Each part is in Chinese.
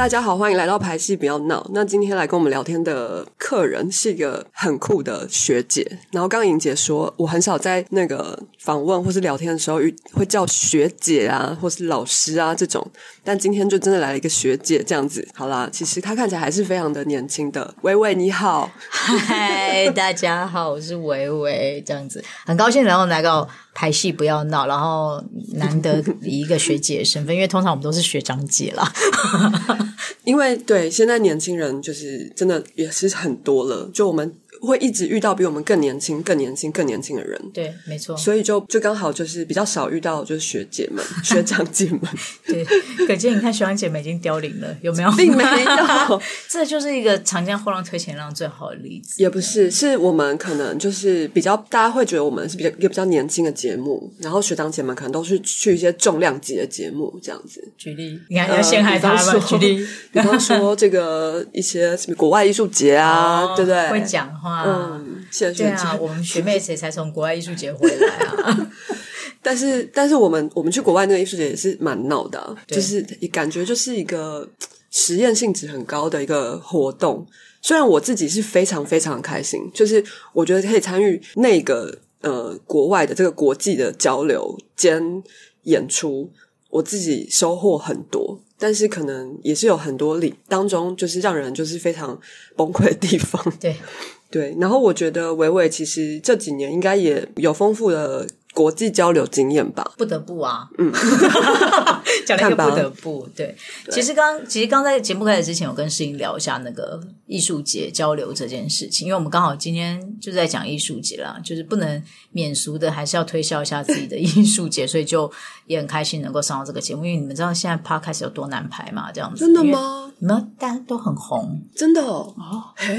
大家好，欢迎来到排戏不要闹。那今天来跟我们聊天的客人是一个很酷的学姐。然后刚刚莹姐说，我很少在那个访问或是聊天的时候遇会叫学姐啊，或是老师啊这种。但今天就真的来了一个学姐这样子。好啦，其实她看起来还是非常的年轻的。维维你好，嗨，大家好，我是维维，这样子很高兴，然后来到排戏不要闹，然后难得以一个学姐的身份，因为通常我们都是学长姐啦。因为对现在年轻人就是真的也是很多了，就我们。会一直遇到比我们更年轻、更年轻、更年轻的人，对，没错。所以就就刚好就是比较少遇到就是学姐们、学长姐们。对，可见你看学长姐们已经凋零了，有没有？并没有，这就是一个长江后浪推前浪最好的例子。也不是，是我们可能就是比较大家会觉得我们是比较一个比较年轻的节目，然后学长姐们可能都是去一些重量级的节目这样子。举例，你看要陷害他们？举例，比方说这个一些什么国外艺术节啊，对不对？会讲话。嗯，对啊，我们学妹谁才从国外艺术节回来啊？但是，但是我们我们去国外那个艺术节也是蛮闹的，就是感觉就是一个实验性质很高的一个活动。虽然我自己是非常非常开心，就是我觉得可以参与那个呃国外的这个国际的交流兼演出，我自己收获很多。但是可能也是有很多里当中，就是让人就是非常崩溃的地方。对。对，然后我觉得伟伟其实这几年应该也有丰富的国际交流经验吧？不得不啊，嗯，讲了一个不得不。对，其实刚其实刚在节目开始之前，我跟诗颖聊一下那个艺术节交流这件事情，因为我们刚好今天就在讲艺术节啦，就是不能免俗的，还是要推销一下自己的艺术节，所以就也很开心能够上到这个节目，因为你们知道现在 Podcast 有多难排嘛？这样子真的吗？你们大家都很红，真的哦，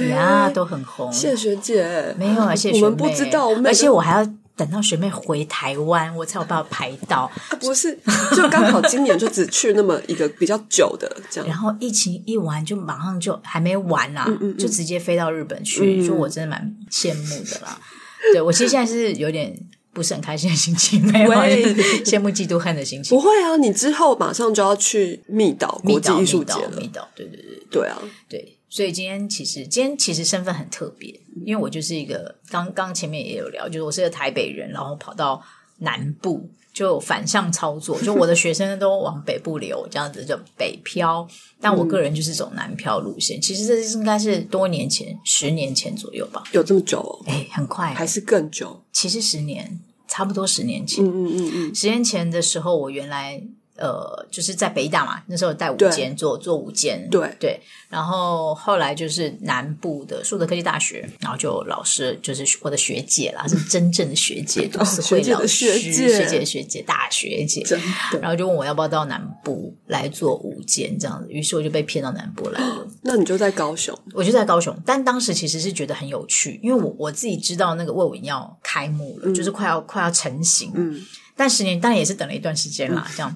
呀，都很红。谢学姐，没有啊，谢学妹。我们不知道，而且我还要等到学妹回台湾，我才有办法排到。不是，就刚好今年就只去那么一个比较久的这样。然后疫情一完，就马上就还没完啦，就直接飞到日本去。说我真的蛮羡慕的啦。对我其实现在是有点。不是很开心的心情，没有羡慕嫉妒恨的心情。不会啊，你之后马上就要去密岛国际艺术节了。密岛，对对对，对啊，对。所以今天其实今天其实身份很特别，因为我就是一个刚刚前面也有聊，就是我是个台北人，然后跑到南部。就反向操作，就我的学生都往北部流，这样子就北漂。但我个人就是走南漂路线。其实这应该是多年前，十年前左右吧。有这么久？哦哎，很快，还是更久？其实十年，差不多十年前。嗯嗯嗯嗯，十年前的时候，我原来。呃，就是在北大嘛，那时候带五间做做五间，对对。然后后来就是南部的树德科技大学，然后就老师就是我的学姐啦，是真正的学姐，都是会老师学姐学姐大学姐。然后就问我要不要到南部来做五间这样子，于是我就被骗到南部来了。那你就在高雄，我就在高雄，但当时其实是觉得很有趣，因为我我自己知道那个魏文要开幕了，就是快要快要成型。嗯，但十年当然也是等了一段时间啦，这样。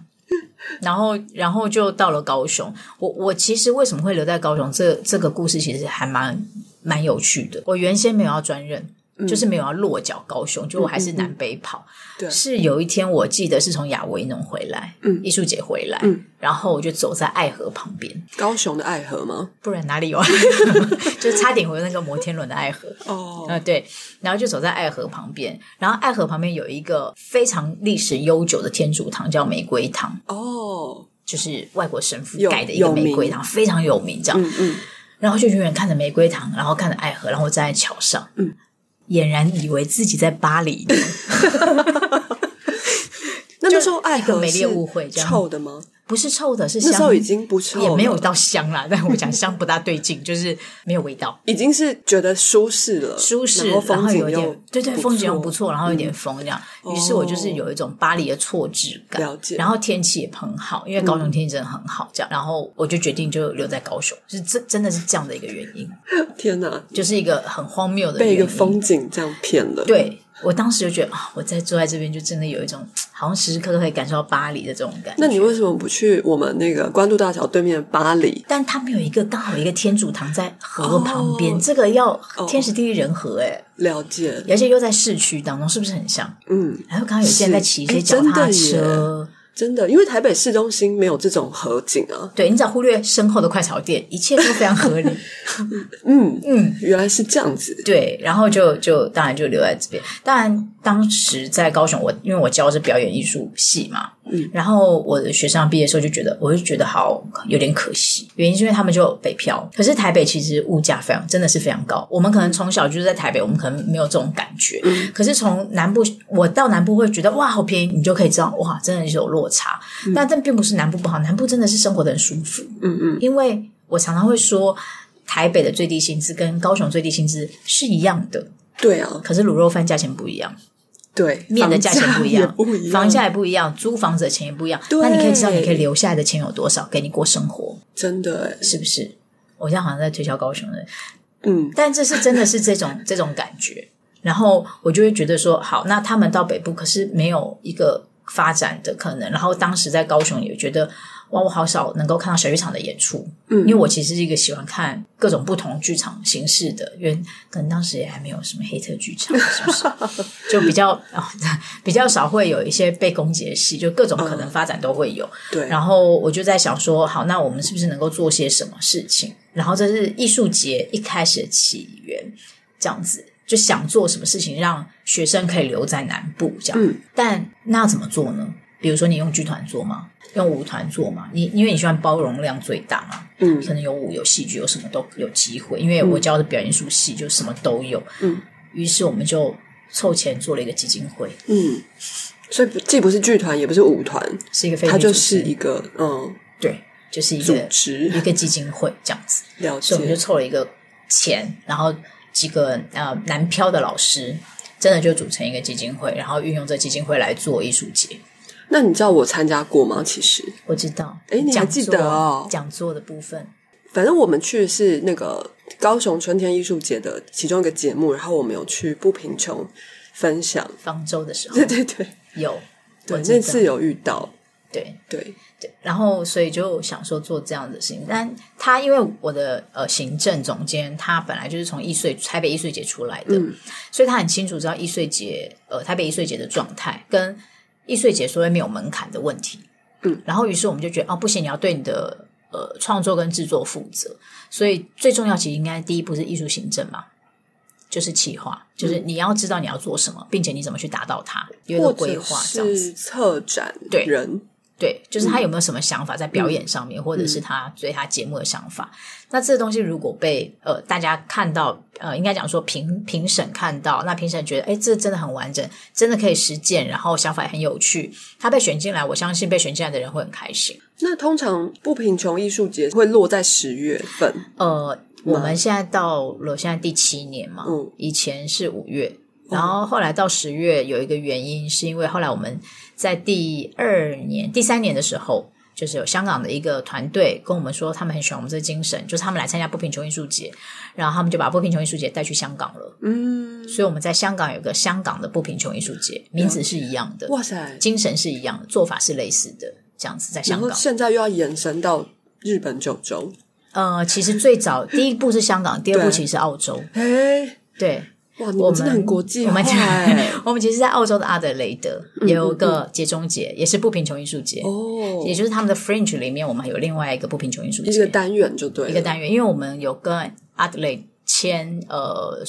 然后，然后就到了高雄。我我其实为什么会留在高雄？这这个故事其实还蛮蛮有趣的。我原先没有要转任。就是没有要落脚高雄，就我还是南北跑。对，是有一天我记得是从亚维农回来，嗯，艺术节回来，嗯，然后我就走在爱河旁边，高雄的爱河吗？不然哪里有？就差点回那个摩天轮的爱河哦，啊对，然后就走在爱河旁边，然后爱河旁边有一个非常历史悠久的天主堂，叫玫瑰堂哦，就是外国神父盖的一个玫瑰堂，非常有名，这样，嗯嗯，然后就远远看着玫瑰堂，然后看着爱河，然后站在桥上，嗯。俨然以为自己在巴黎，那那时候爱河美丽误会，臭的吗？不是臭的，是那时候已经不臭，也没有到香啦。但我讲香不大对劲，就是没有味道，已经是觉得舒适了，舒适，然后有点对对，风景又不错，然后有点风这样。于是我就是有一种巴黎的错置感，了解。然后天气也很好，因为高雄天气真的很好，这样。然后我就决定就留在高雄，是真真的是这样的一个原因。天哪，就是一个很荒谬的被一个风景这样骗了，对。我当时就觉得啊，我在坐在这边就真的有一种好像时时刻刻可以感受到巴黎的这种感觉。那你为什么不去我们那个关渡大桥对面的巴黎？但他们有一个刚好一个天主堂在河旁边，这个要天时地利人和哎，了解。而且又在市区当中，是不是很像？嗯，然后刚刚有些人在骑一些脚踏车。真的，因为台北市中心没有这种河景啊。对你只要忽略身后的快炒店，一切都非常合理。嗯嗯，原来是这样子。对，然后就就当然就留在这边。当然，当时在高雄，我因为我教的是表演艺术系嘛，嗯，然后我的学生毕业的时候就觉得，我就觉得好有点可惜。原因是因为他们就北漂，可是台北其实物价非常，真的是非常高。我们可能从小就是在台北，我们可能没有这种感觉。可是从南部，我到南部会觉得哇，好便宜，你就可以知道哇，真的是有落差。但这并不是南部不好，南部真的是生活的很舒服。嗯嗯，因为我常常会说，台北的最低薪资跟高雄最低薪资是一样的。对啊，可是卤肉饭价钱不一样，对，面的价钱不一样，不一样，房价也不一样，租房子的钱也不一样。那你可以知道，你可以留下来的钱有多少，给你过生活。真的，是不是？我现在好像在推销高雄的，嗯，但这是真的是这种 这种感觉。然后我就会觉得说，好，那他们到北部，可是没有一个发展的可能。然后当时在高雄也觉得，哇，我好少能够看到小剧场的演出。嗯，因为我其实是一个喜欢看各种不同剧场形式的，因为可能当时也还没有什么黑特剧场，是不是？就比较 比较少会有一些被攻击的戏，就各种可能发展都会有。对。然后我就在想说，好，那我们是不是能够做些什么事情？然后这是艺术节一开始的起源，这样子。就想做什么事情让学生可以留在南部这样，但那要怎么做呢？比如说你用剧团做吗？用舞团做嘛？你因为你喜欢包容量最大嘛，嗯，可能有舞有戏剧有什么都有机会。因为我教的表演艺术系就什么都有，嗯，于是我们就凑钱做了一个基金会，嗯，所以既不是剧团也不是舞团，是一个非它就是一个嗯，对，就是一个组织一个基金会这样子，了解，所以我们就凑了一个钱，然后。几个呃南漂的老师，真的就组成一个基金会，然后运用这基金会来做艺术节。那你知道我参加过吗？其实。我知道，哎，你还记得哦？讲座的部分，反正我们去的是那个高雄春天艺术节的其中一个节目，然后我们有去不贫穷分享。方舟的时候，对对对，有，对那次有遇到，对。对。对。然后，所以就想说做这样的事情。但他因为我的呃行政总监，他本来就是从易碎台北易碎节出来的，所以他很清楚知道易碎节呃台北易碎节的状态跟易碎解说也没有门槛的问题。嗯，然后于是我们就觉得哦不行，你要对你的呃创作跟制作负责。所以最重要其实应该第一步是艺术行政嘛，就是企划，就是你要知道你要做什么，并且你怎么去达到它，有一个规划这样子。策展对人。对，就是他有没有什么想法在表演上面，或者是他对他节目的想法。那这个东西如果被呃大家看到，呃，应该讲说评评审看到，那评审觉得，哎，这真的很完整，真的可以实践，然后想法也很有趣，他被选进来，我相信被选进来的人会很开心。那通常不贫穷艺术节会落在十月份。呃，我们现在到了现在第七年嘛，嗯，以前是五月。然后后来到十月有一个原因，是因为后来我们在第二年、第三年的时候，就是有香港的一个团队跟我们说，他们很喜欢我们这个精神，就是他们来参加不贫穷艺术节，然后他们就把不贫穷艺术节带去香港了。嗯，所以我们在香港有个香港的不贫穷艺术节，名字是一样的，哇塞，精神是一样的，做法是类似的，这样子在香港。现在又要延伸到日本九州。呃，其实最早第一步是香港，第二步其实是澳洲。哎，对。哇，我们真的很国际我们。我们其实，在澳洲的阿德雷德有一个节中节，也是不贫穷艺术节。哦，也就是他们的 Fringe 里面，我们有另外一个不贫穷艺术节。一个单元，就对一个单元，因为我们有跟阿德雷签呃，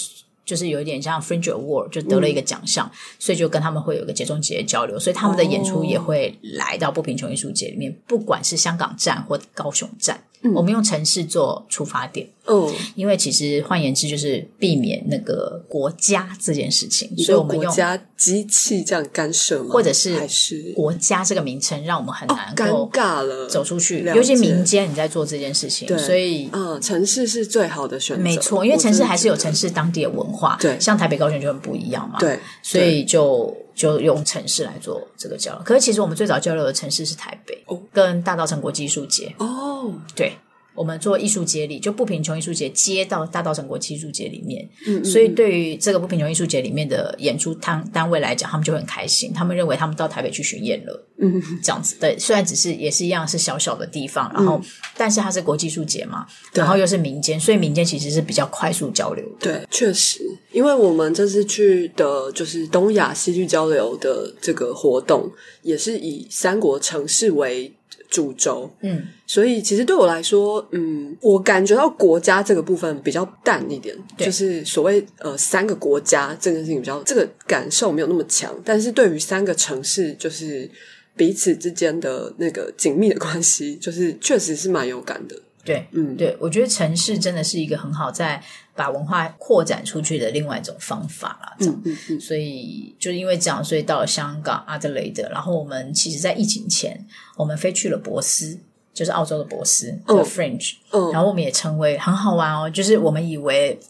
就是有一点像 Fringe Award，就得了一个奖项，所以就跟他们会有一个节中节交流，所以他们的演出也会来到不贫穷艺术节里面，不管是香港站或高雄站。我们用城市做出发点，哦，因为其实换言之就是避免那个国家这件事情，所以我们用国家机器这样干涉吗？或者是还是国家这个名称让我们很难尴尬了走出去，尤其民间你在做这件事情，所以嗯，城市是最好的选择，没错，因为城市还是有城市当地的文化，对，像台北高雄就很不一样嘛，对，所以就就用城市来做这个交流。可是其实我们最早交流的城市是台北，哦，跟大稻城国际艺术节，哦，对。我们做艺术节里，就不贫穷艺术节接到大稻城国际艺术节里面，所以对于这个不贫穷艺术节里面的演出单单位来讲，他们就很开心，他们认为他们到台北去巡演了，嗯，这样子。对，虽然只是也是一样是小小的地方，然后但是它是国际艺术节嘛，然后又是民间，所以民间其实是比较快速交流的，对，确实，因为我们这次去的就是东亚戏剧交流的这个活动，也是以三国城市为。主轴，嗯，所以其实对我来说，嗯，我感觉到国家这个部分比较淡一点，就是所谓呃三个国家这件事情比较这个感受没有那么强，但是对于三个城市，就是彼此之间的那个紧密的关系，就是确实是蛮有感的。对，嗯，对，我觉得城市真的是一个很好在把文化扩展出去的另外一种方法啦。嗯嗯嗯，所以就是因为这样，所以到了香港阿德雷德，然后我们其实，在疫情前，我们飞去了博斯，就是澳洲的博斯的 Fringe，嗯，然后我们也成为很好玩哦，就是我们以为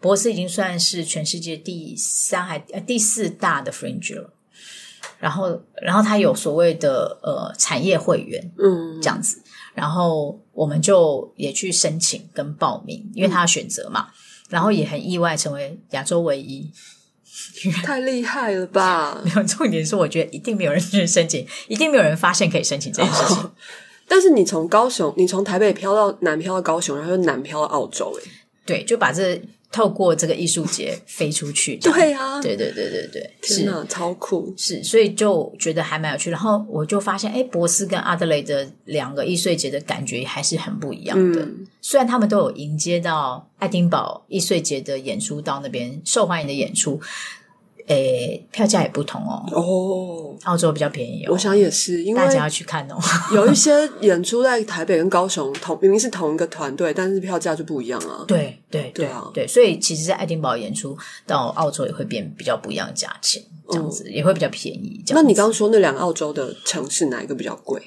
博斯已经算是全世界第三还呃第四大的 Fringe 了，然后然后它有所谓的呃产业会员，嗯，这样子。然后我们就也去申请跟报名，因为他要选择嘛。然后也很意外成为亚洲唯一，太厉害了吧！没有重点是，我觉得一定没有人去申请，一定没有人发现可以申请这件事情。但是你从高雄，你从台北飘到南飘到高雄，然后又南飘到澳洲，哎，对，就把这。透过这个艺术节飞出去，对啊，对对对对对，是超酷，是，所以就觉得还蛮有趣。然后我就发现，哎，博斯跟阿德雷的两个艺术节的感觉还是很不一样的。虽然他们都有迎接到爱丁堡艺术节的演出，到那边受欢迎的演出。诶，票价也不同哦。哦，澳洲比较便宜。哦我想也是，因为大家要去看哦。有一些演出在台北跟高雄同明明是同一个团队，但是票价就不一样啊。对对对啊，对，所以其实，在爱丁堡演出到澳洲也会变比较不一样的价钱，这样子也会比较便宜。那你刚刚说那两个澳洲的城市哪一个比较贵？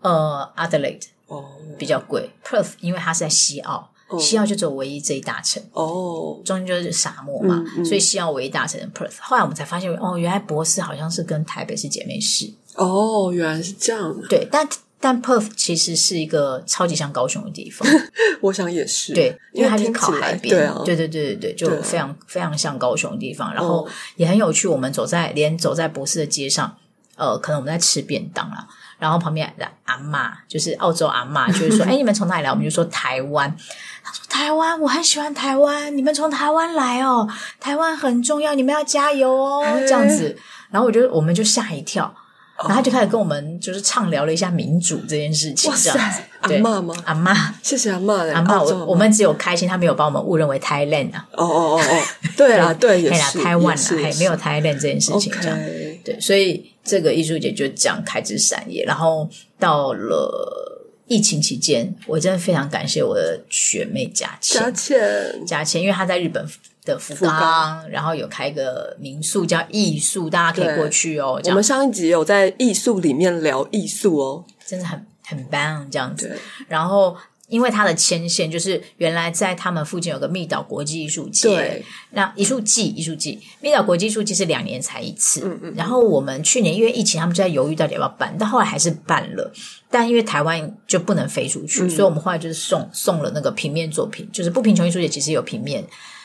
呃，Adelaide 哦比较贵，Perth 因为它是在西澳。西澳就只有唯一这一大城哦，中间就是沙漠嘛，所以西澳唯一大城 Perth。后来我们才发现，哦，原来博士好像是跟台北是姐妹市。哦，原来是这样。对，但但 Perth 其实是一个超级像高雄的地方。我想也是，对，因为它是靠海边，对啊，对对对对对，就非常非常像高雄的地方。然后也很有趣，我们走在连走在博士的街上，呃，可能我们在吃便当啊。然后旁边的阿妈就是澳洲阿妈，就是说：“ 哎，你们从哪里来？”我们就说台湾。他说：“台湾，我很喜欢台湾。你们从台湾来哦，台湾很重要，你们要加油哦。”这样子，然后我就我们就吓一跳，然后他就开始跟我们就是畅聊了一下民主这件事情。这样子，阿妈吗？阿妈，谢谢阿妈。阿妈，我我们只有开心，他没有把我们误认为 Thailand 啊。哦哦哦哦，对啊，对，也是台湾啊，还没有 Thailand 这件事情。这样，对，所以。这个艺术节就这样开枝散叶，然后到了疫情期间，我真的非常感谢我的学妹佳倩，佳倩，佳倩，因为她在日本的福冈，然后有开个民宿叫艺术，大家可以过去哦。我们上一集有在艺术里面聊艺术哦，真的很很棒这样子，然后。因为它的牵线就是原来在他们附近有个密岛国际艺术节，对，那艺术季艺术季，密岛国际艺术季是两年才一次，嗯嗯，然后我们去年因为疫情，他们就在犹豫到底要不要办，但后来还是办了，但因为台湾就不能飞出去，所以我们后来就是送送了那个平面作品，就是不贫穷艺术节其实有平面。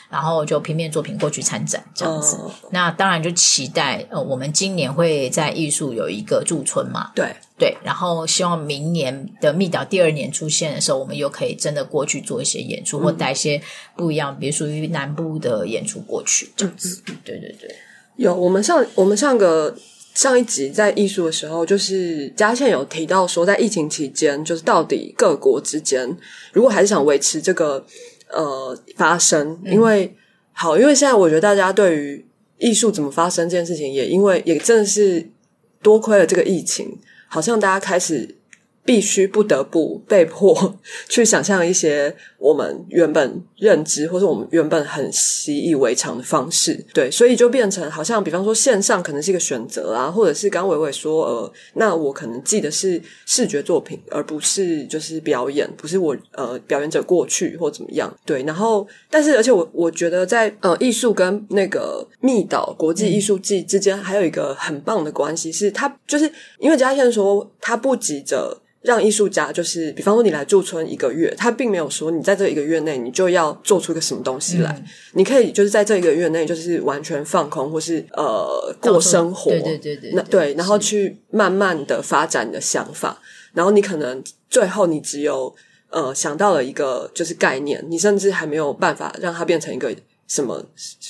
然后就平面作品过去参展这样子，那当然就期待呃，我们今年会在艺术有一个驻村嘛，对。对，然后希望明年的密岛第二年出现的时候，我们又可以真的过去做一些演出，或带一些不一样，比如属于南部的演出过去这样子。对对对，有我们上我们上个上一集在艺术的时候，就是嘉倩有提到说，在疫情期间，就是到底各国之间如果还是想维持这个。呃，发生，因为好，因为现在我觉得大家对于艺术怎么发生这件事情，也因为也正是多亏了这个疫情，好像大家开始。必须不得不被迫 去想象一些我们原本认知或者我们原本很习以为常的方式，对，所以就变成好像，比方说线上可能是一个选择啊，或者是刚伟伟说，呃，那我可能记的是视觉作品，而不是就是表演，不是我呃表演者过去或怎么样，对，然后但是而且我我觉得在呃艺术跟那个密岛国际艺术季之间还有一个很棒的关系，是他就是因为嘉倩说他不急着。让艺术家就是，比方说你来驻村一个月，他并没有说你在这一个月内你就要做出一个什么东西来，你可以就是在这一个月内就是完全放空，或是呃过生活，对对对对那对，然后去慢慢的发展你的想法，然后你可能最后你只有呃想到了一个就是概念，你甚至还没有办法让它变成一个什么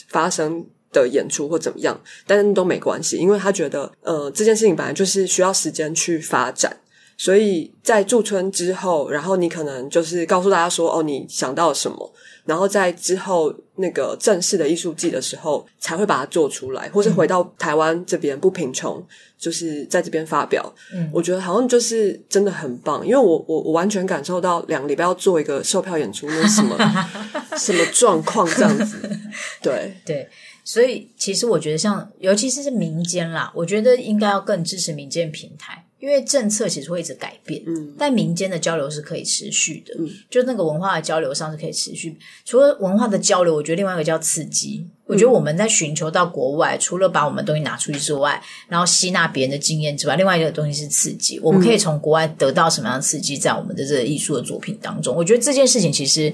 发生。的演出或怎么样，但是都没关系，因为他觉得，呃，这件事情本来就是需要时间去发展，所以在驻村之后，然后你可能就是告诉大家说，哦，你想到了什么，然后在之后那个正式的艺术季的时候，才会把它做出来，或是回到台湾这边不贫穷，就是在这边发表。嗯，我觉得好像就是真的很棒，因为我我我完全感受到两个礼拜要做一个售票演出，那是什么 什么状况这样子，对对。所以，其实我觉得像，尤其是是民间啦，我觉得应该要更支持民间平台，因为政策其实会一直改变，嗯，但民间的交流是可以持续的，嗯，就那个文化的交流上是可以持续。除了文化的交流，我觉得另外一个叫刺激。我觉得我们在寻求到国外，除了把我们东西拿出去之外，然后吸纳别人的经验之外，另外一个东西是刺激。我们可以从国外得到什么样的刺激，在我们的这个艺术的作品当中，我觉得这件事情其实。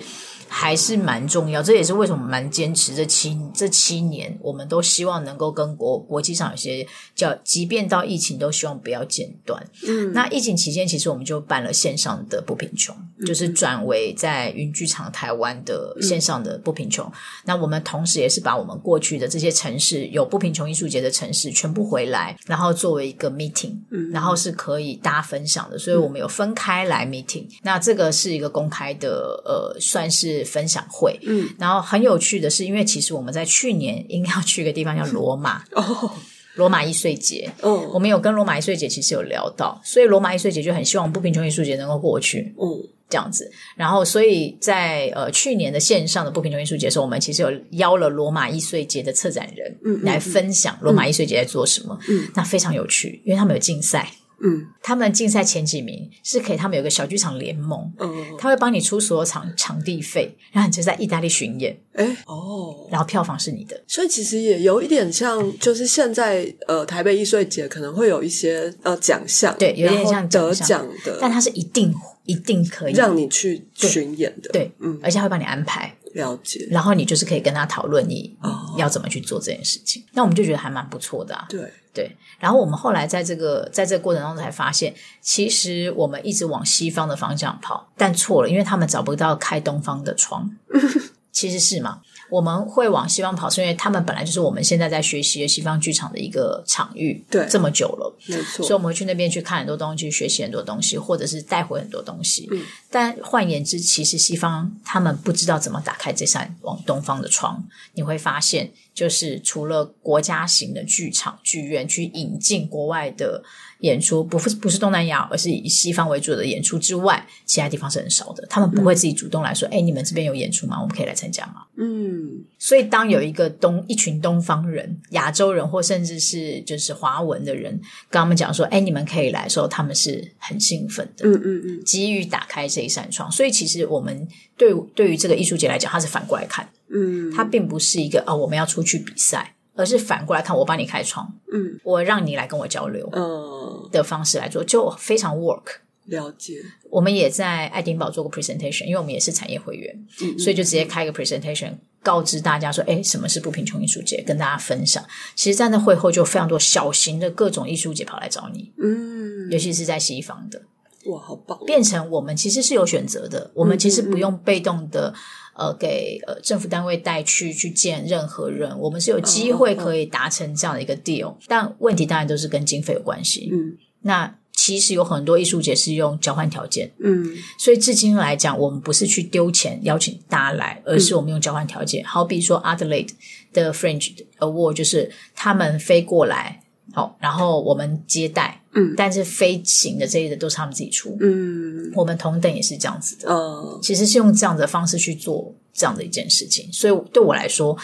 还是蛮重要，这也是为什么蛮坚持这七这七年，我们都希望能够跟国国际上有些叫，即便到疫情，都希望不要间断。嗯，那疫情期间，其实我们就办了线上的不贫穷，就是转为在云剧场台湾的线上的不贫穷。那我们同时也是把我们过去的这些城市有不贫穷艺术节的城市全部回来，然后作为一个 meeting，嗯。然后是可以大家分享的，所以我们有分开来 meeting。那这个是一个公开的，呃，算是。分享会，嗯，然后很有趣的是，因为其实我们在去年应该要去一个地方叫罗马 哦，罗马易碎节，嗯，我们有跟罗马易碎节其实有聊到，所以罗马易碎节就很希望不贫穷艺术节能够过去，嗯，这样子。然后，所以在呃去年的线上的不平等艺术节的时候，我们其实有邀了罗马易碎节的策展人，嗯，来分享罗马易碎节在做什么，嗯，那非常有趣，因为他们有竞赛。嗯，他们竞赛前几名是可以，他们有个小剧场联盟，嗯，他会帮你出所有场场地费，然后你就在意大利巡演，哎，哦，然后票房是你的，所以其实也有一点像，就是现在呃台北艺术节可能会有一些呃奖项，对，有点像得奖的，但它是一定一定可以让你去巡演的，对，嗯，而且会帮你安排。了解，然后你就是可以跟他讨论你哦。要怎么去做这件事情。那我们就觉得还蛮不错的啊。对，对。然后我们后来在这个在这个过程当中才发现，其实我们一直往西方的方向跑，但错了，因为他们找不到开东方的窗。其实是嘛？我们会往西方跑，是因为他们本来就是我们现在在学习的西方剧场的一个场域，对，这么久了，没错。所以我们会去那边去看很多东西，去学习很多东西，或者是带回很多东西。嗯，但换言之，其实西方他们不知道怎么打开这扇往东方的窗。你会发现，就是除了国家型的剧场剧院去引进国外的演出，不是不是东南亚，而是以西方为主的演出之外，其他地方是很少的。他们不会自己主动来说：“哎、你们这边有演出吗？我们可以来参加吗？”嗯，所以当有一个东一群东方人、亚洲人，或甚至是就是华文的人跟他们讲说：“哎，你们可以来的时候，他们是很兴奋的，嗯嗯嗯，急于打开这一扇窗。所以其实我们对对于这个艺术节来讲，它是反过来看，嗯，它并不是一个哦我们要出去比赛，而是反过来看，我帮你开窗，嗯，我让你来跟我交流，嗯，的方式来做，就非常 work。了解，我们也在爱丁堡做过 presentation，因为我们也是产业会员，嗯所以就直接开一个 presentation，告知大家说，哎，什么是不贫穷艺术节，跟大家分享。其实，在那会后就非常多小型的各种艺术节跑来找你，嗯，尤其是在西方的，哇，好棒，变成我们其实是有选择的，我们其实不用被动的。呃，给呃政府单位带去去见任何人，我们是有机会可以达成这样的一个 deal，、但问题当然都是跟经费有关系。嗯。那其实有很多艺术节是用交换条件，嗯。所以至今来讲，我们不是去丢钱邀请大家来，而是我们用交换条件。好比说 Adelaide 的 Fringe Award，就是他们飞过来，好，然后我们接待，嗯但是飞行的这些的都是他们自己出。嗯，我们同等也是这样子的，呃，其实是用这样的方式去做这样的一件事情。所以对我来说，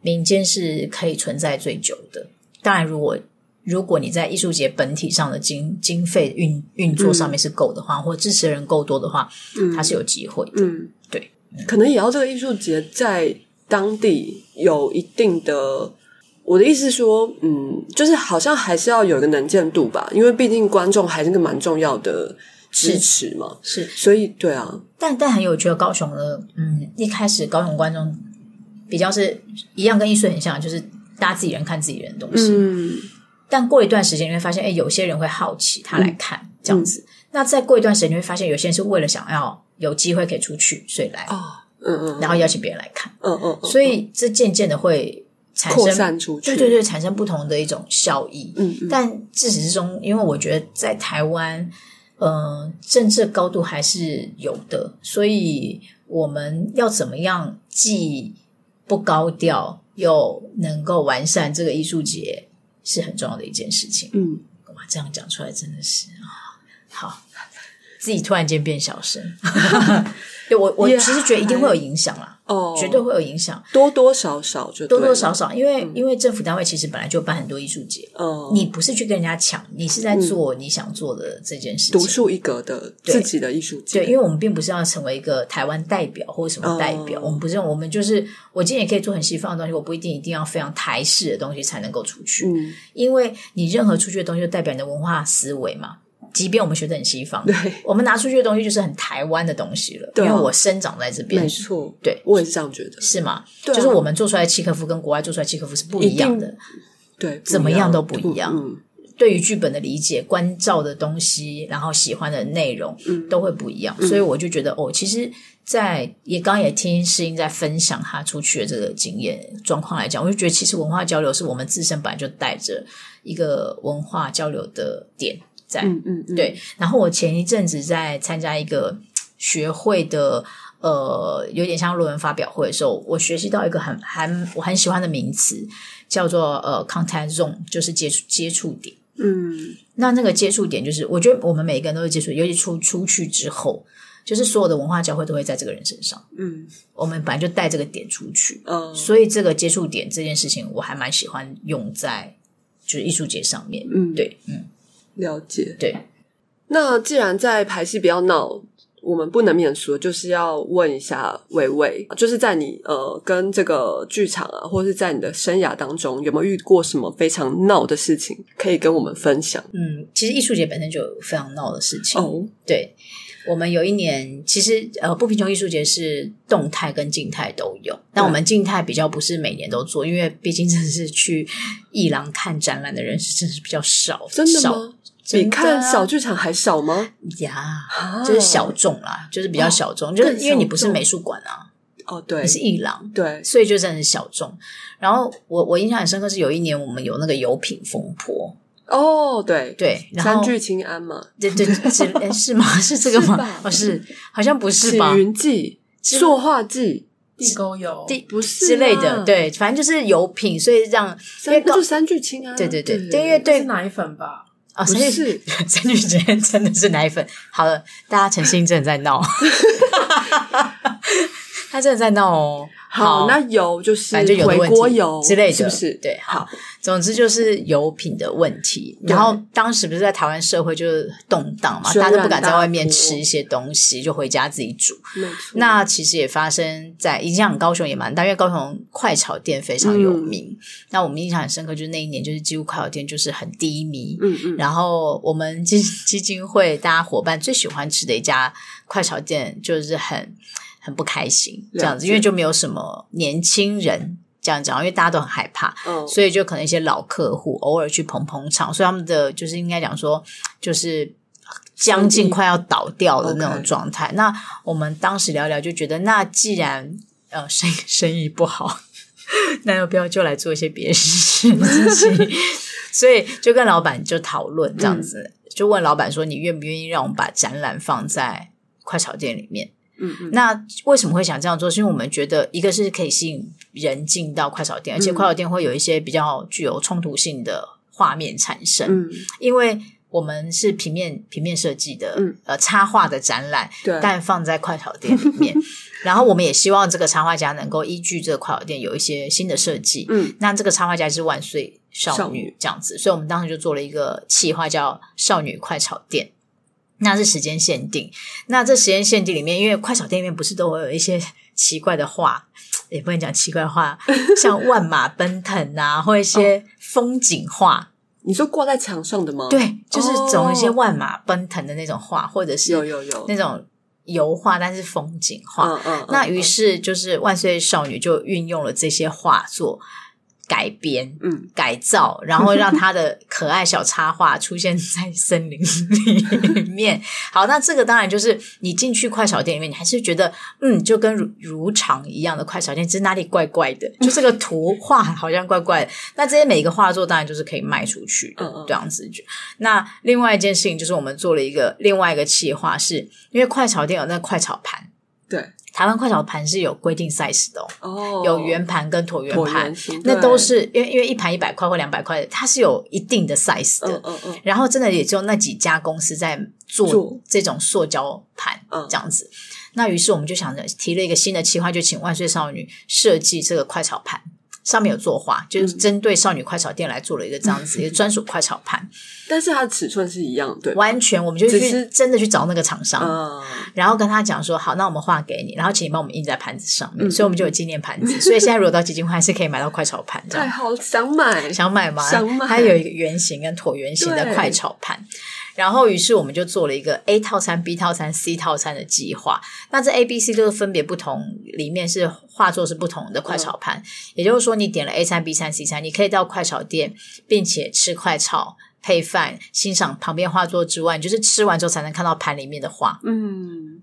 民间是可以存在最久的。当然，如果如果你在艺术节本体上的经经费运运作上面是够的话，或支持的人够多的话，嗯它是有机会的。嗯，对，可能也要这个艺术节在当地有一定的。我的意思是说，嗯，就是好像还是要有一个能见度吧，因为毕竟观众还是个蛮重要的支持嘛。是，所以对啊，但但很有趣的，高雄的，嗯，一开始高雄观众比较是一样，跟艺术很像，就是大家自己人看自己人的东西。嗯，但过一段时间，你会发现，哎，有些人会好奇，他来看这样子。那再过一段时间，你会发现，有些人是为了想要有机会可以出去，所以来。哦，嗯嗯，然后邀请别人来看，嗯嗯，所以这渐渐的会产扩生，散出去，对对对，产生不同的一种效益。嗯嗯但自始至终，因为我觉得在台湾，呃，政治高度还是有的，所以我们要怎么样既不高调，又能够完善这个艺术节，是很重要的一件事情。嗯，哇，这样讲出来真的是啊，好，自己突然间变小声。对我，我其实觉得一定会有影响啦，哦，绝对会有影响，多多少少就多多少少，因为、因为政府单位其实本来就办很多艺术节，哦，你不是去跟人家抢，你是在做你想做的这件事情。独树一格的对。自己的艺术节，对，因为我们并不是要成为一个台湾代表或者什么代表，哦。我们不是，我们就是我今天也可以做很西方的东西，我不一定一定要非常台式的东西才能够出去，嗯，因为你任何出去的东西就代表你的文化思维嘛。即便我们学的很西方，对，我们拿出去的东西就是很台湾的东西了，对啊。因为我生长在这边。没，错，对。我也是这样觉得，是吗？对啊。就是我们做出来的契诃夫跟国外做出来的契诃夫是不一样的。对，怎么一样都不一样。嗯，对于剧本的理解、关照的东西，然后喜欢的内容，嗯。都会不一样。所以我就觉得，哦，其实在，也刚刚也听诗音在分享他出去的这个经验状况来讲，我就觉得其实文化交流是我们自身本来就带着一个文化交流的点在。嗯嗯嗯，对，然后我前一阵子在参加一个学会的。呃，有点像论文发表会的时候，我学习到一个很很我很喜欢的名词，叫做呃 contact zone，就是接触接触点。嗯那那个接触点，就是我觉得我们每个人都会接触，尤其出出去之后，就是所有的文化交汇都会在这个人身上。嗯我们本来就带这个点出去，嗯所以这个接触点这件事情，我还蛮喜欢用在就是艺术节上面。嗯，对，嗯，了解。对，那既然在排戏比较闹，我们不能免俗，就是要问一下维维，就是在你呃跟这个剧场啊，或是在你的生涯当中，有没有遇过什么非常闹的事情，可以跟我们分享？嗯，其实艺术节本身就有非常闹的事情。哦，对，我们有一年，其实呃，不贫穷艺术节是动态跟静态都有。但我们静态比较不是每年都做，因为毕竟真的是去艺廊看展览的人是真是比较少，真的少吗？比看啊小剧场还少吗？呀，啊就是小众啦，就是比较小众，就是因为你不是美术馆啊，哦，对你是艺廊，对，所以就真的是小众。然后我我印象很深刻是有一年我们有那个油品风波，哦，对，对，然后三聚氰胺嘛，对对是是吗？是这个吗是吧？哦，是好像不是起吧？云剂、塑化剂地沟油，地不是之类的，啊，对，反正就是油品，所以让因三为高就三聚氰胺，对对对对对，因为对是奶粉吧？啊，不三聚是 三聚氰胺真的是奶粉。好了，大家陈信真的在闹，他真的在闹哦。好，那油就是反正就有的回锅油之类的，是不是？对，好好，，总之就是油品的问题。对然后当时不是在台湾社会就是动荡嘛，大家都不敢在外面吃一些东西，就回家自己煮。那其实也发生在影响高雄也蛮大，因为高雄快炒店非常有名。那我们印象很深刻，就是那一年就是几乎快炒店就是很低迷。嗯嗯，然后我们基基金会大家伙伴最喜欢吃的一家快炒店，就是很很不开心这样子，因为就没有什么年轻人这样讲，因为大家都很害怕，嗯所以就可能一些老客户偶尔去捧捧场，所以他们的就是应该讲说，就是将近快要倒掉的那种状态。那我们当时聊聊就觉得，那既然呃生意生意不好，那要不要就来做一些别的事情？所以就跟老板就讨论这样子，就问老板说：“你愿不愿意让我们把展览放在快炒店里面？”嗯嗯，那为什么会想这样做？是因为我们觉得，一个是可以吸引人进到快炒店，而且嗯快炒店会有一些比较具有冲突性的画面产生，嗯因为我们是平面平面设计的，嗯呃，插画的展览，对，但放在快炒店里面。然后我们也希望这个插画家能够依据这个快炒店有一些新的设计。嗯那这个插画家是万岁少女这样子，所以我们当时就做了一个企划叫“少女快炒店”。那是时间限定。那这时间限定里面，因为快炒店里面不是都会有一些奇怪的画，也不能讲奇怪的画，像万马奔腾啊，或一些风景画。你说挂在墙上的吗？对，就是走一些哦万马奔腾的那种画，或者是有有有，那种油画，但是风景画。嗯嗯，那于是是就是万岁少女就运用了这些画作改编。嗯，改造，然后让他的可爱小插画出现在森林里面。好，那这个当然就是你进去快炒店里面，你还是觉得嗯，就跟如如常一样的快炒店，只是哪里怪怪的，就这个图画好像怪怪的。那这些每一个画作当然就是可以卖出去的，这样子。那另外一件事情就是我们做了一个另外一个企划是，因为快炒店有那个快炒盘，对台湾快炒盘是有规定 size 的哦。哦，有圆盘跟椭圆盘，那都是因为因为一盘一百块或两百块，它是有一定的 size 的。嗯嗯嗯，然后真的也只有那几家公司在做做这种塑胶盘，嗯这样子。那于是我们就想着提了一个新的企划，就请万岁少女设计这个快炒盘，上面有作画，就是针对少女快炒店来做了一个这样子 一个专属快炒盘，但是它的尺寸是一样，对，完全我们就去真的去找那个厂商，嗯，然后跟他讲说，好，那我们画给你，然后请你帮我们印在盘子上面，嗯所以我们就有纪念盘子。所以现在如果到基金会还是可以买到快炒盘。太好，想买，想买吗？想买。它有一个圆形跟椭圆形的快炒盘。然后，于是我们就做了一个 A 套餐、B 套餐、C 套餐的计划。那这 A、B、C 都是分别不同，里面是画作是不同的快炒盘。也就是说，你点了 A 餐、B 餐、C 餐，你可以到快炒店，并且吃快炒配饭，欣赏旁边画作之外，你就是吃完之后才能看到盘里面的画。嗯，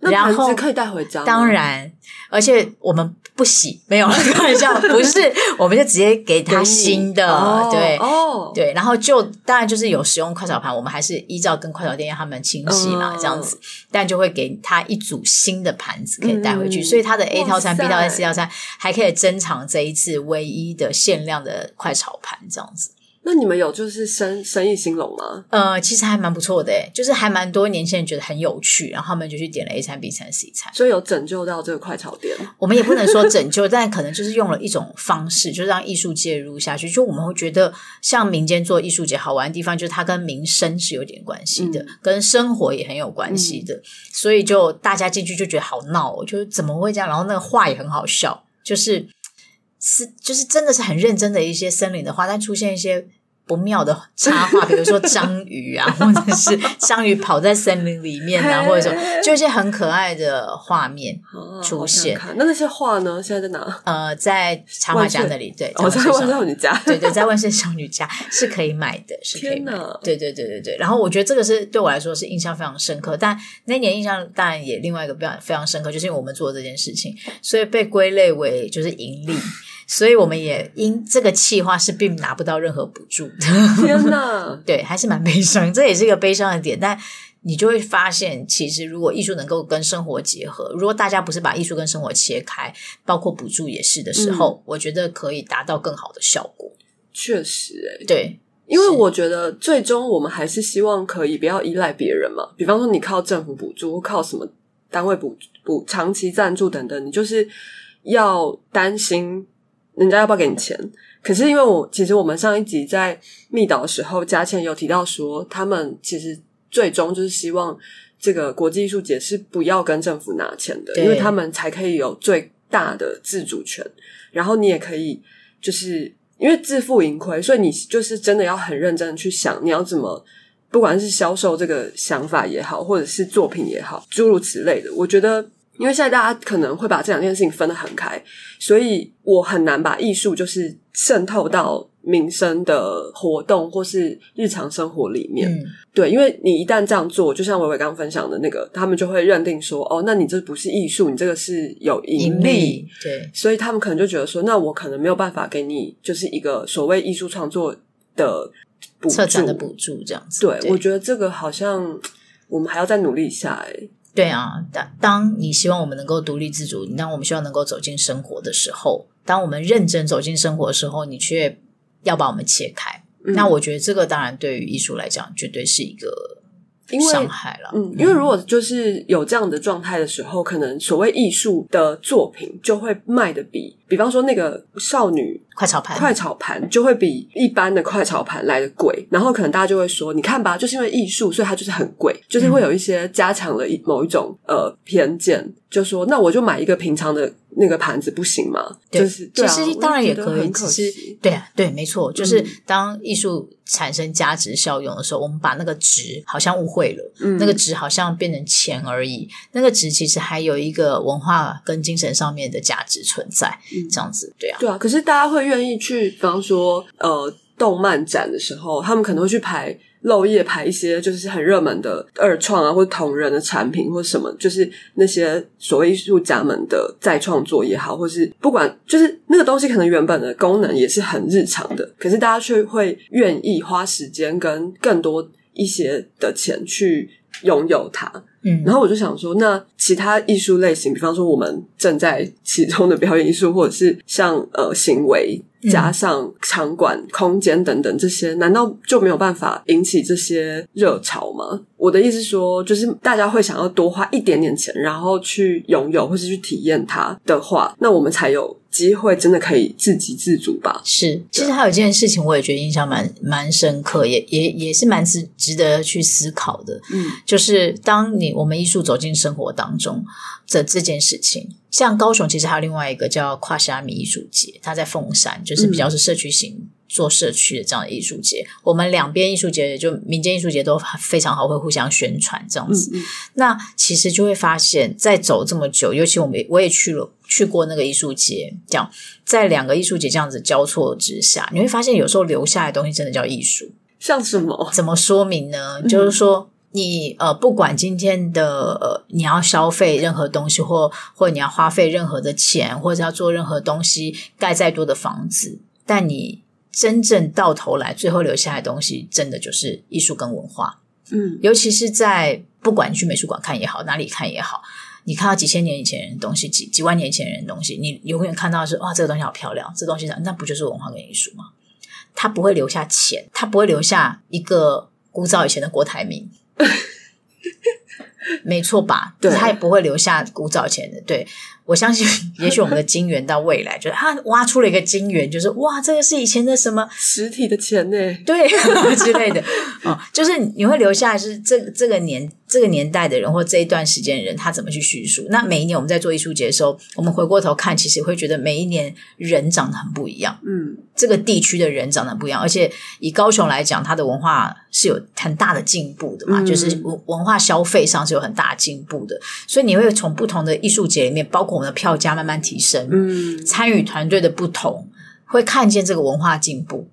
然后可以带回家，当然，而且我们不洗，没有开玩笑，不是，我们就直接给他新的，哦对。哦，对，然后就当然就是有使用快炒盘，我们还是依照跟快炒店他们清洗嘛，嗯。这样子，但就会给他一组新的盘子可以带回去，嗯。所以他的 A 套餐、B 套餐、C 套餐还可以珍藏这一次唯一的限量的快炒盘，这样子。那你们有就是生生意兴隆吗？呃，其实还蛮不错的诶，就是还蛮多年轻人觉得很有趣，然后他们就去点了 A 餐、B 餐、C 餐。所以有拯救到这个快炒店，我们也不能说拯救，但可能就是用了一种方式，就是让艺术介入下去。就我们会觉得，像民间做艺术节好玩的地方，就是它跟民生是有点关系的，跟生活也很有关系的。所以就大家进去就觉得好闹、哦，就是怎么会这样？然后那个画也很好笑，就是是就是真的是很认真的一些森林的画，但出现一些。不妙的插画，比如说章鱼啊，或者是章鱼跑在森林里面啊，或者什么，就一些很可爱的画面。哦出现看那那些画呢？现在在哪？呃，在插画家那里，对，哦，在万万岁少少女家，对对，在万圣少女家是可以买的，是可以天哪买的。对对对对对。然后我觉得这个是对我来说是印象非常深刻，但那年印象当然也另外一个非常非常深刻，就是因为我们做这件事情，所以被归类为就是盈利，所以我们也因这个企划是并拿不到任何补助的。天哪！对，还是蛮悲伤，这也是一个悲伤的点，但。你就会发现，其实如果艺术能够跟生活结合，如果大家不是把艺术跟生活切开，包括补助也是的时候，我觉得可以达到更好的效果。确实、欸，对，因为我觉得最终我们还是希望可以不要依赖别人嘛。比方说，你靠政府补助，或靠什么单位补补长期赞助等等，你就是要担心人家要不要给你钱。可是因为我其实我们上一集在密岛的时候，佳倩有提到说，他们其实最终就是希望这个国际艺术节是不要跟政府拿钱的，因为他们才可以有最大的自主权。然后你也可以就是因为自负盈亏，所以你就是真的要很认真的去想，你要怎么，不管是销售这个想法也好，或者是作品也好，诸如此类的。我觉得，因为现在大家可能会把这两件事情分得很开，所以我很难把艺术就是渗透到民生的活动或是日常生活里面。嗯，对，因为你一旦这样做，就像伟伟刚刚分享的那个，他们就会认定说，哦，那你这不是艺术，你这个是有盈盈利，对，所以他们可能就觉得说，那我可能没有办法给你就是一个所谓艺术创作的补助的补助这样子。对，我觉得这个好像我们还要再努力一下、欸。对啊，当当你希望我们能够独立自主，当我们希望能够走进生活的时候，当我们认真走进生活的时候，你却要把我们切开。嗯那我觉得这个当然对于艺术来讲，绝对是一个因为伤害了。嗯，因为如果就是有这样的状态的时候，可能所谓艺术的作品就会卖的比，比方说那个少女快炒盘，快炒盘就会比一般的快炒盘来的贵，然后可能大家就会说，你看吧，就是因为艺术，所以它就是很贵，就是会有一些加强了一某一种呃偏见，就说那我就买一个平常的那个盘子不行吗？就是其实当然也可以，只是对啊，对，没错，就是当艺术产生价值效用的时候，我们把那个值好像误会了，嗯，那个值好像变成钱而已，那个值其实还有一个文化跟精神上面的价值存在，这样子，对啊，对啊，可是大家会愿意去，比方说呃，动漫展的时候，他们可能会去排。漏夜排一些就是很热门的二创啊，或者同人的产品，或者什么，就是那些所谓艺术家们的再创作也好，或是不管，就是那个东西可能原本的功能也是很日常的，可是大家却会愿意花时间跟更多一些的钱去拥有它。嗯，然后我就想说，那其他艺术类型，比方说我们正在其中的表演艺术，或者是像呃行为。加上场馆、空间等等这些，难道就没有办法引起这些热潮吗？我的意思说，就是大家会想要多花一点点钱，然后去拥有或是去体验它的话，那我们才有机会真的可以自给自足吧？是，其实还有一件事情，我也觉得印象蛮蛮深刻，也也也是蛮值值得去思考的。嗯，就是当你我们艺术走进生活当中的这件事情。像高雄，其实还有另外一个叫跨虾米艺术节，它在凤山，就是比较是社区型做社区的这样的艺术节。我们两边艺术节，就民间艺术节都非常好，会互相宣传这样子。那其实就会发现，在走这么久，尤其我们我也去了去过那个艺术节，这样在两个艺术节这样子交错之下，你会发现有时候留下来的东西真的叫艺术。像什么？怎么说明呢？就是说。你呃，不管今天的呃，你要消费任何东西，或或你要花费任何的钱，或者要做任何东西，盖再多的房子，但你真正到头来，最后留下来的东西，真的就是艺术跟文化。嗯，尤其是在不管你去美术馆看也好，哪里看也好，你看到几千年以前人的东西，几几万年前人的东西，你永远看到是哇，这个东西好漂亮，这东西那不就是文化跟艺术吗？它不会留下钱，它不会留下一个古早以前的郭台铭。没错吧？对，他也不会留下古早钱的。对我相信，也许我们的金元到未来，就是他挖出了一个金元，就是哇，这个是以前的什么实体的钱呢？对 之类的哦，就是你会留下是这这个年。这个年代的人，或这一段时间的人，他怎么去叙述？那每一年我们在做艺术节的时候，我们回过头看，其实会觉得每一年人长得很不一样。嗯，这个地区的人长得不一样，而且以高雄来讲，它的文化是有很大的进步的嘛，就是文文化消费上是有很大进步的。所以你会从不同的艺术节里面，包括我们的票价慢慢提升，嗯，参与团队的不同，会看见这个文化进步。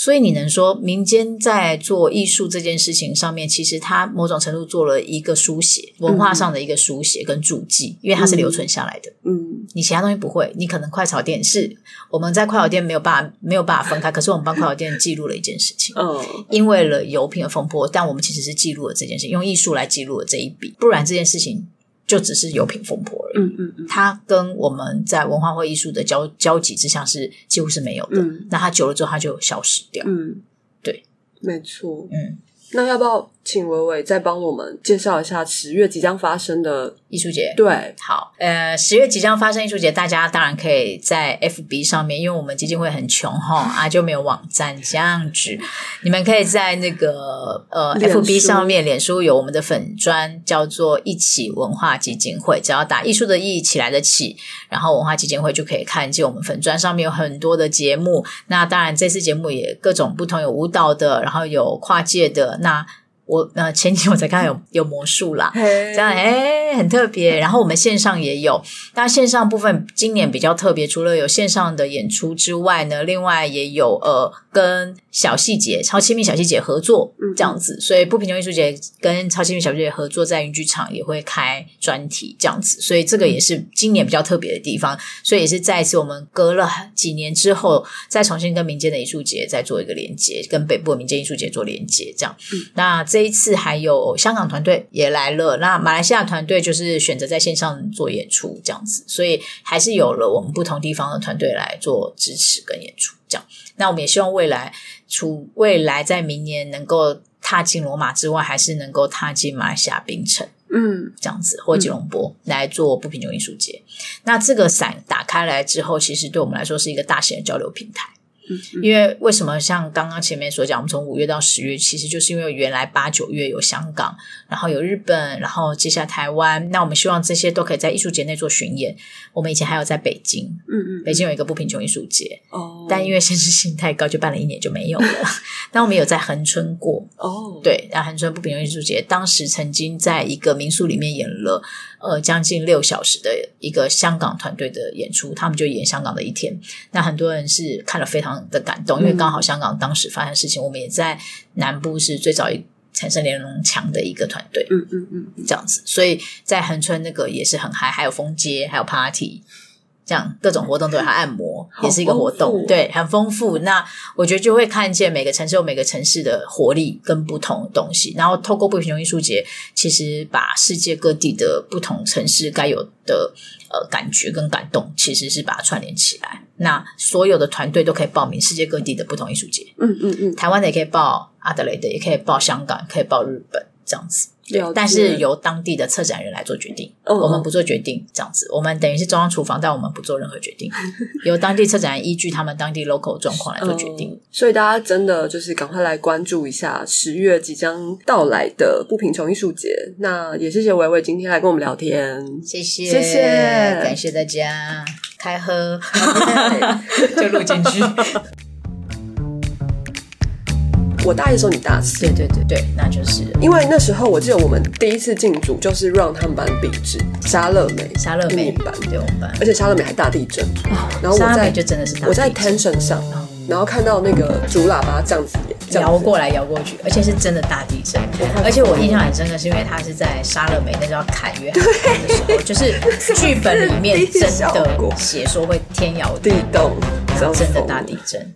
所以你能说民间在做艺术这件事情上面，其实它某种程度做了一个书写，文化上的一个书写跟注记，因为它是留存下来的。嗯，你其他东西不会，你可能快炒店是我们在快炒店没有办法没有办法分开，可是我们帮快炒店记录了一件事情。嗯，因为了油品的风波，但我们其实是记录了这件事，用艺术来记录了这一笔，不然这件事情。就只是油品风波而已，嗯嗯嗯，它跟我们在文化或艺术的交交集之下是几乎是没有的。那它久了之后，它就消失掉。嗯，对，没错。嗯，那要不要？请伟伟再帮我们介绍一下十月即将发生的艺术节。对，好，呃，十月即将发生艺术节，大家当然可以在 FB 上面，因为我们基金会很穷哈 啊，就没有网站这样子。你们可以在那个呃 FB 上面，脸书有我们的粉砖，叫做一起文化基金会，只要打艺术的艺起来的起，然后文化基金会就可以看见我们粉砖上面有很多的节目。那当然，这次节目也各种不同，有舞蹈的，然后有跨界的那。我呃前几天我才看到有有魔术啦，这样哎很特别。然后我们线上也有，但线上部分今年比较特别，除了有线上的演出之外呢，另外也有呃跟小细节超亲密小细节合作这样子。所以不平庸艺术节跟超亲密小细节合作，在云剧场也会开专题这样子。所以这个也是今年比较特别的地方。所以也是再一次我们隔了几年之后，再重新跟民间的艺术节再做一个连接，跟北部的民间艺术节做连接这样。那这。这一次还有香港团队也来了，那马来西亚团队就是选择在线上做演出这样子，所以还是有了我们不同地方的团队来做支持跟演出这样。那我们也希望未来，除未来在明年能够踏进罗马之外，还是能够踏进马来西亚槟城。嗯，这样子，或吉隆坡来做不平庸艺术节。那这个伞打开来之后，其实对我们来说是一个大型的交流平台。因为为什么像刚刚前面所讲，我们从五月到十月，其实就是因为原来八九月有香港，然后有日本，然后接下来台湾，那我们希望这些都可以在艺术节内做巡演。我们以前还有在北京，嗯嗯，北京有一个不贫穷艺术节，哦，但因为限制性太高，就办了一年就没有了。但我们有在恒春过，哦，对，然后恒春不贫穷艺术节，当时曾经在一个民宿里面演了呃将近六小时的一个香港团队的演出，他们就演香港的一天。那很多人是看了非常的感动，因为刚好香港当时发生事情，我们也在南部是最早一产生联盟强的一个团队，嗯嗯嗯，这样子，所以在恒春那个也是很嗨，还有风街，还有 party。这样各种活动都有，还按摩也是一个活动，对，很丰富。那我觉得就会看见每个城市有每个城市的活力跟不同的东西，然后透过不平庸艺术节，其实把世界各地的不同城市该有的呃感觉跟感动，其实是把它串联起来。那所有的团队都可以报名世界各地的不同艺术节，嗯嗯嗯，台湾的也可以报阿德雷的，也可以报香港，可以报日本，这样子。但是由当地的策展人来做决定，嗯我们不做决定，这样子，我们等于是中央厨房，但我们不做任何决定，由当地策展人依据他们当地 local 状况来做决定。嗯所以大家真的就是赶快来关注一下十月即将到来的不贫穷艺术节。那也谢谢维维今天来跟我们聊天。谢谢，谢谢感谢大家，开喝 就录进去。我大一的时候，你大四，对对对对，那就是因为那时候我记得我们第一次进组就是让他们班壁纸沙乐美，沙乐美班，对我们班，而且沙乐美还大地震，然后我在就真的是大我在 tension 上，然后看到那个主喇叭这样子摇过来摇过去，而且是真的大地震。而且我印象很深刻，是因为他是在沙乐美那时候砍约翰的时候，就是剧本里面真的写说会天摇地地动，然后真的大地震。